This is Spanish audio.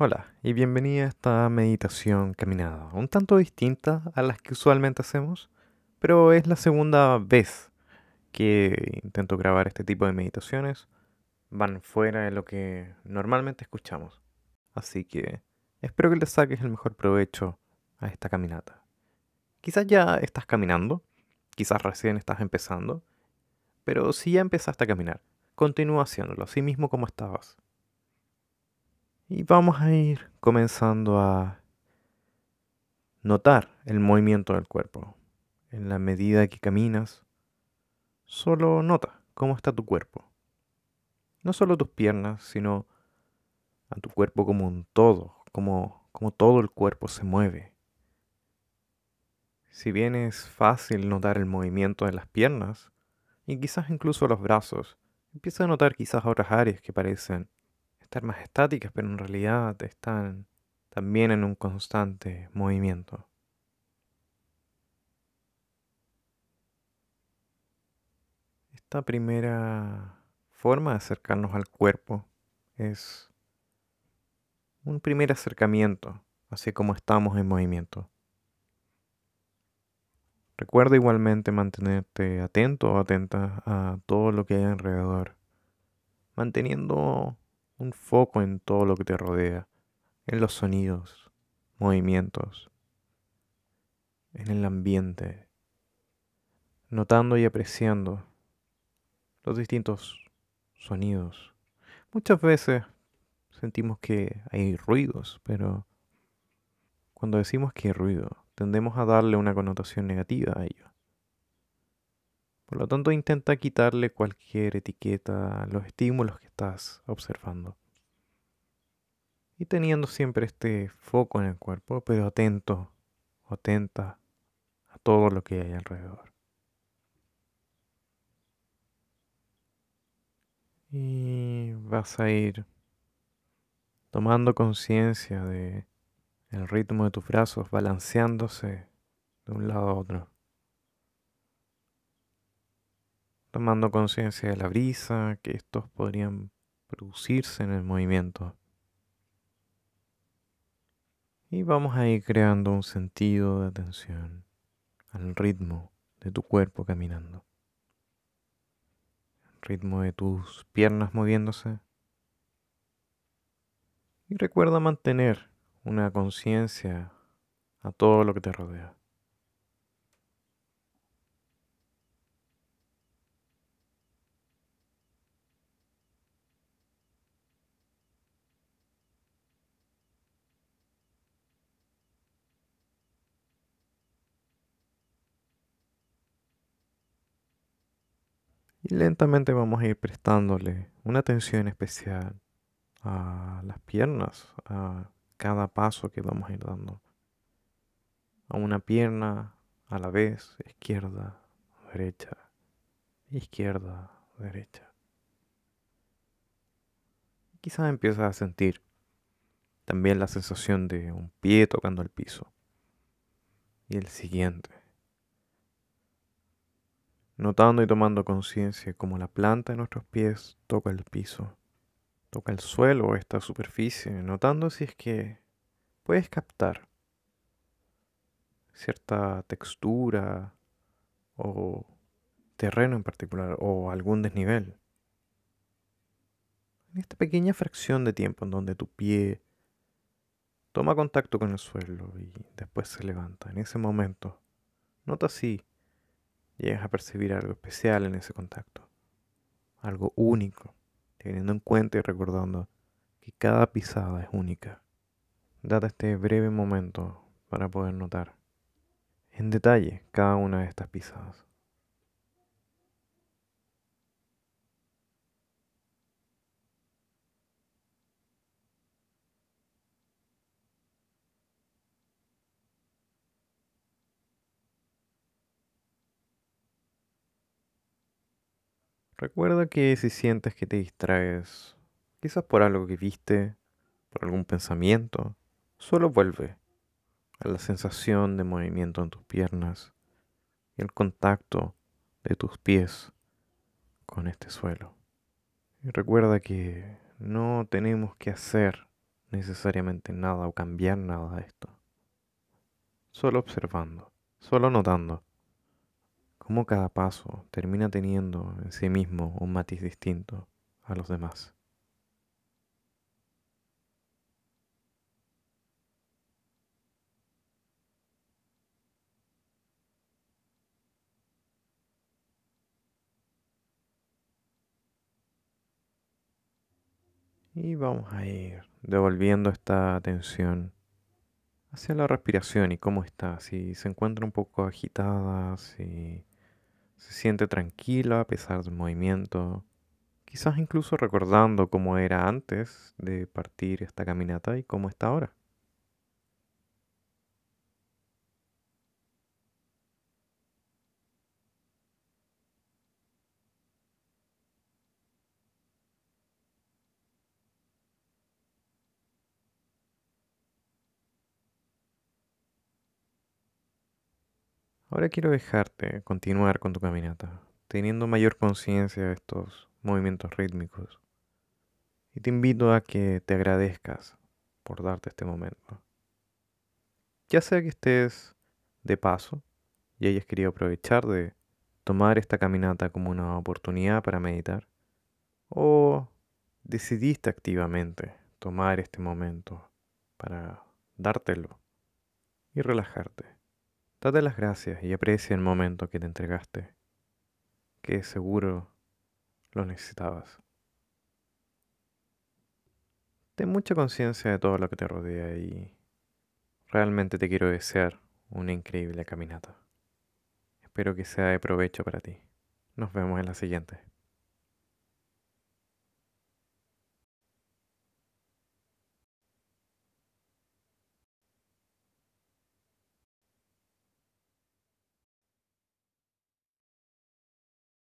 Hola y bienvenida a esta meditación caminada, un tanto distinta a las que usualmente hacemos, pero es la segunda vez que intento grabar este tipo de meditaciones. Van fuera de lo que normalmente escuchamos, así que espero que le saques el mejor provecho a esta caminata. Quizás ya estás caminando, quizás recién estás empezando, pero si ya empezaste a caminar, continúa haciéndolo así mismo como estabas. Y vamos a ir comenzando a notar el movimiento del cuerpo. En la medida que caminas, solo nota cómo está tu cuerpo. No solo tus piernas, sino a tu cuerpo como un todo, como, como todo el cuerpo se mueve. Si bien es fácil notar el movimiento de las piernas, y quizás incluso los brazos, empieza a notar quizás otras áreas que parecen estar más estáticas, pero en realidad están también en un constante movimiento. Esta primera forma de acercarnos al cuerpo es un primer acercamiento, así como estamos en movimiento. Recuerda igualmente mantenerte atento o atenta a todo lo que hay alrededor, manteniendo un foco en todo lo que te rodea, en los sonidos, movimientos, en el ambiente, notando y apreciando los distintos sonidos. Muchas veces sentimos que hay ruidos, pero cuando decimos que hay ruido, tendemos a darle una connotación negativa a ello. Por lo tanto, intenta quitarle cualquier etiqueta a los estímulos que estás observando. Y teniendo siempre este foco en el cuerpo, pero atento atenta a todo lo que hay alrededor. Y vas a ir tomando conciencia de el ritmo de tus brazos balanceándose de un lado a otro. Tomando conciencia de la brisa, que estos podrían producirse en el movimiento. Y vamos a ir creando un sentido de atención al ritmo de tu cuerpo caminando. El ritmo de tus piernas moviéndose. Y recuerda mantener una conciencia a todo lo que te rodea. Y lentamente vamos a ir prestándole una atención especial a las piernas, a cada paso que vamos a ir dando. A una pierna a la vez, izquierda, derecha, izquierda, derecha. Quizás empiezas a sentir también la sensación de un pie tocando el piso y el siguiente notando y tomando conciencia como la planta de nuestros pies toca el piso, toca el suelo o esta superficie, notando si es que puedes captar cierta textura o terreno en particular o algún desnivel. En esta pequeña fracción de tiempo en donde tu pie toma contacto con el suelo y después se levanta, en ese momento, nota si llegas a percibir algo especial en ese contacto, algo único, teniendo en cuenta y recordando que cada pisada es única. Date este breve momento para poder notar en detalle cada una de estas pisadas. Recuerda que si sientes que te distraes, quizás por algo que viste, por algún pensamiento, solo vuelve a la sensación de movimiento en tus piernas y el contacto de tus pies con este suelo. Y recuerda que no tenemos que hacer necesariamente nada o cambiar nada de esto. Solo observando, solo notando cómo cada paso termina teniendo en sí mismo un matiz distinto a los demás. Y vamos a ir devolviendo esta atención hacia la respiración y cómo está, si se encuentra un poco agitada, si se siente tranquila a pesar del movimiento, quizás incluso recordando cómo era antes de partir esta caminata y cómo está ahora. Ahora quiero dejarte continuar con tu caminata, teniendo mayor conciencia de estos movimientos rítmicos. Y te invito a que te agradezcas por darte este momento. Ya sea que estés de paso y hayas querido aprovechar de tomar esta caminata como una oportunidad para meditar, o decidiste activamente tomar este momento para dártelo y relajarte. Date las gracias y aprecia el momento que te entregaste, que seguro lo necesitabas. Ten mucha conciencia de todo lo que te rodea y realmente te quiero desear una increíble caminata. Espero que sea de provecho para ti. Nos vemos en la siguiente.